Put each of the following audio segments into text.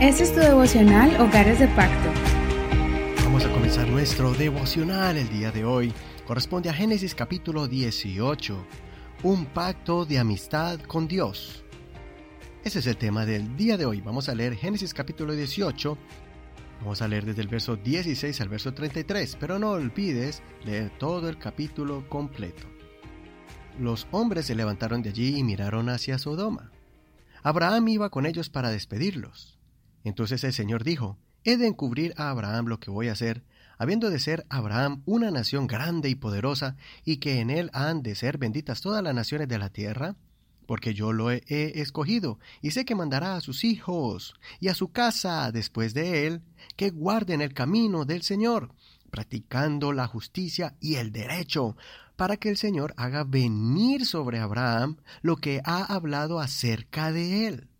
Este es tu devocional Hogares de Pacto. Vamos a comenzar nuestro devocional el día de hoy. Corresponde a Génesis capítulo 18, un pacto de amistad con Dios. Ese es el tema del día de hoy. Vamos a leer Génesis capítulo 18. Vamos a leer desde el verso 16 al verso 33, pero no olvides leer todo el capítulo completo. Los hombres se levantaron de allí y miraron hacia Sodoma. Abraham iba con ellos para despedirlos. Entonces el Señor dijo, He de encubrir a Abraham lo que voy a hacer, habiendo de ser Abraham una nación grande y poderosa, y que en él han de ser benditas todas las naciones de la tierra, porque yo lo he, escogido, y sé que mandará a sus hijos y a su casa después de él, que guarden el camino del Señor, practicando la justicia y el derecho, para que el Señor haga venir sobre Abraham lo que ha hablado acerca de él.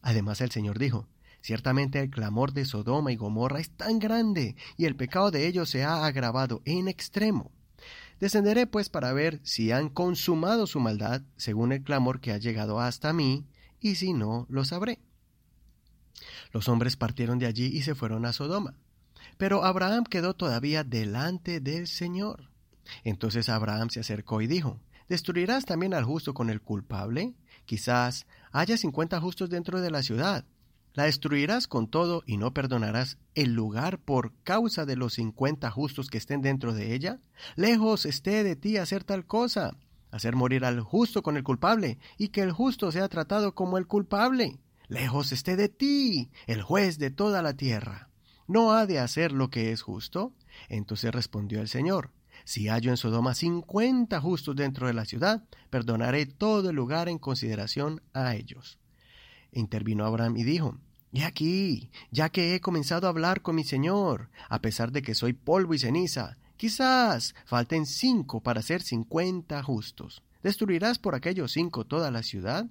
Además el Señor dijo, Ciertamente el clamor de Sodoma y Gomorra es tan grande, y el pecado de ellos se ha agravado en extremo. Descenderé pues para ver si han consumado su maldad, según el clamor que ha llegado hasta mí, y si no, lo sabré. Los hombres partieron de allí y se fueron a Sodoma. Pero Abraham quedó todavía delante del Señor. Entonces Abraham se acercó y dijo, ¿Destruirás también al justo con el culpable? Quizás haya cincuenta justos dentro de la ciudad. La destruirás con todo y no perdonarás el lugar por causa de los cincuenta justos que estén dentro de ella. Lejos esté de ti hacer tal cosa, hacer morir al justo con el culpable, y que el justo sea tratado como el culpable. Lejos esté de ti, el juez de toda la tierra. ¿No ha de hacer lo que es justo? Entonces respondió el Señor, si hallo en Sodoma cincuenta justos dentro de la ciudad, perdonaré todo el lugar en consideración a ellos. Intervino Abraham y dijo, He aquí, ya que he comenzado a hablar con mi Señor, a pesar de que soy polvo y ceniza, quizás falten cinco para ser cincuenta justos. ¿Destruirás por aquellos cinco toda la ciudad?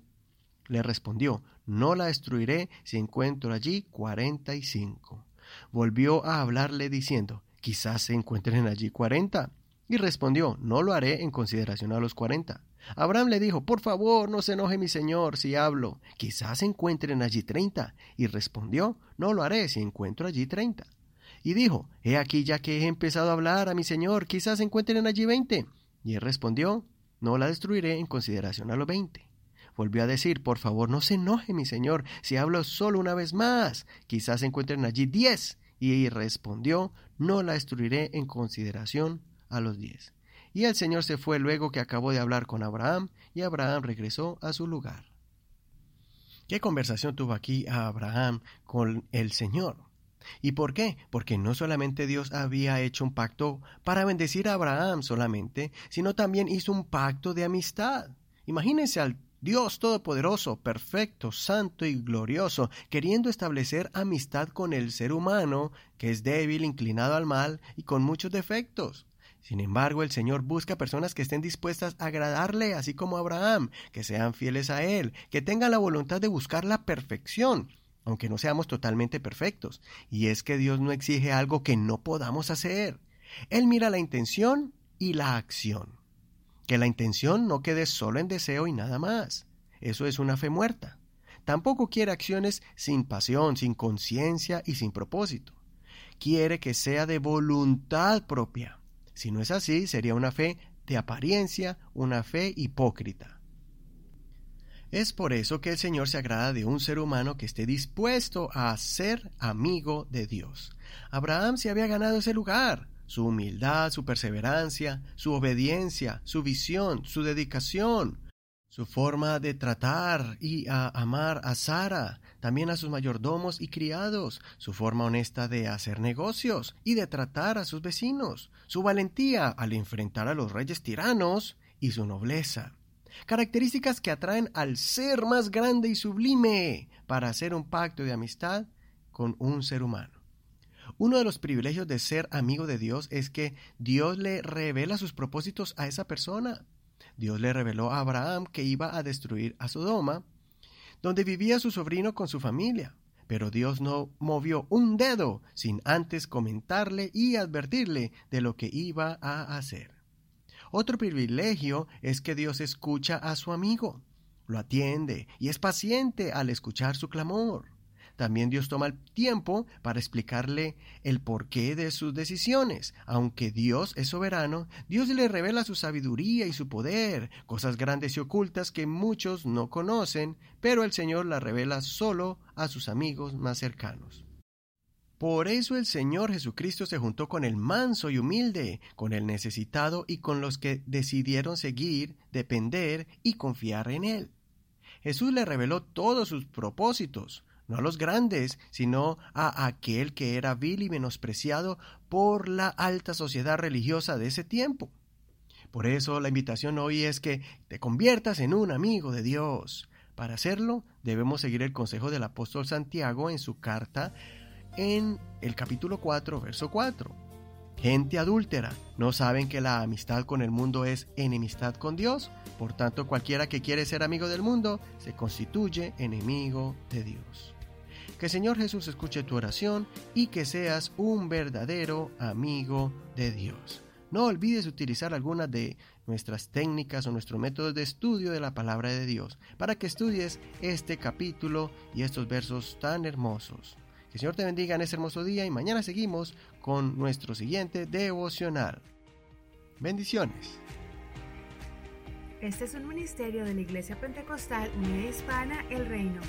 Le respondió, no la destruiré si encuentro allí cuarenta y cinco. Volvió a hablarle diciendo, quizás se encuentren allí cuarenta. Y respondió, no lo haré en consideración a los cuarenta. Abraham le dijo, Por favor, no se enoje mi señor si hablo. Quizás encuentren allí treinta. Y respondió, No lo haré si encuentro allí treinta. Y dijo, He aquí ya que he empezado a hablar a mi señor, quizás encuentren allí veinte. Y él respondió, No la destruiré en consideración a los veinte. Volvió a decir, Por favor, no se enoje mi señor si hablo solo una vez más. Quizás encuentren allí diez. Y respondió, No la destruiré en consideración a los diez. Y el Señor se fue luego que acabó de hablar con Abraham, y Abraham regresó a su lugar. ¿Qué conversación tuvo aquí Abraham con el Señor? ¿Y por qué? Porque no solamente Dios había hecho un pacto para bendecir a Abraham solamente, sino también hizo un pacto de amistad. Imagínense al Dios Todopoderoso, perfecto, santo y glorioso, queriendo establecer amistad con el ser humano, que es débil, inclinado al mal y con muchos defectos. Sin embargo, el Señor busca personas que estén dispuestas a agradarle, así como Abraham, que sean fieles a Él, que tengan la voluntad de buscar la perfección, aunque no seamos totalmente perfectos. Y es que Dios no exige algo que no podamos hacer. Él mira la intención y la acción. Que la intención no quede solo en deseo y nada más. Eso es una fe muerta. Tampoco quiere acciones sin pasión, sin conciencia y sin propósito. Quiere que sea de voluntad propia si no es así, sería una fe de apariencia, una fe hipócrita. Es por eso que el Señor se agrada de un ser humano que esté dispuesto a ser amigo de Dios. Abraham se había ganado ese lugar. Su humildad, su perseverancia, su obediencia, su visión, su dedicación, su forma de tratar y a amar a Sara, también a sus mayordomos y criados, su forma honesta de hacer negocios y de tratar a sus vecinos, su valentía al enfrentar a los reyes tiranos y su nobleza. Características que atraen al ser más grande y sublime para hacer un pacto de amistad con un ser humano. Uno de los privilegios de ser amigo de Dios es que Dios le revela sus propósitos a esa persona Dios le reveló a Abraham que iba a destruir a Sodoma, donde vivía su sobrino con su familia. Pero Dios no movió un dedo sin antes comentarle y advertirle de lo que iba a hacer. Otro privilegio es que Dios escucha a su amigo, lo atiende y es paciente al escuchar su clamor. También Dios toma el tiempo para explicarle el porqué de sus decisiones. Aunque Dios es soberano, Dios le revela su sabiduría y su poder, cosas grandes y ocultas que muchos no conocen, pero el Señor las revela solo a sus amigos más cercanos. Por eso el Señor Jesucristo se juntó con el manso y humilde, con el necesitado y con los que decidieron seguir, depender y confiar en Él. Jesús le reveló todos sus propósitos, no a los grandes, sino a aquel que era vil y menospreciado por la alta sociedad religiosa de ese tiempo. Por eso la invitación hoy es que te conviertas en un amigo de Dios. Para hacerlo, debemos seguir el consejo del apóstol Santiago en su carta en el capítulo 4, verso 4. Gente adúltera, ¿no saben que la amistad con el mundo es enemistad con Dios? Por tanto, cualquiera que quiere ser amigo del mundo se constituye enemigo de Dios. Que Señor Jesús escuche tu oración y que seas un verdadero amigo de Dios. No olvides utilizar algunas de nuestras técnicas o nuestros métodos de estudio de la palabra de Dios para que estudies este capítulo y estos versos tan hermosos. Que el Señor te bendiga en este hermoso día y mañana seguimos con nuestro siguiente devocional. Bendiciones. Este es un ministerio de la Iglesia Pentecostal Unida Hispana El Reino.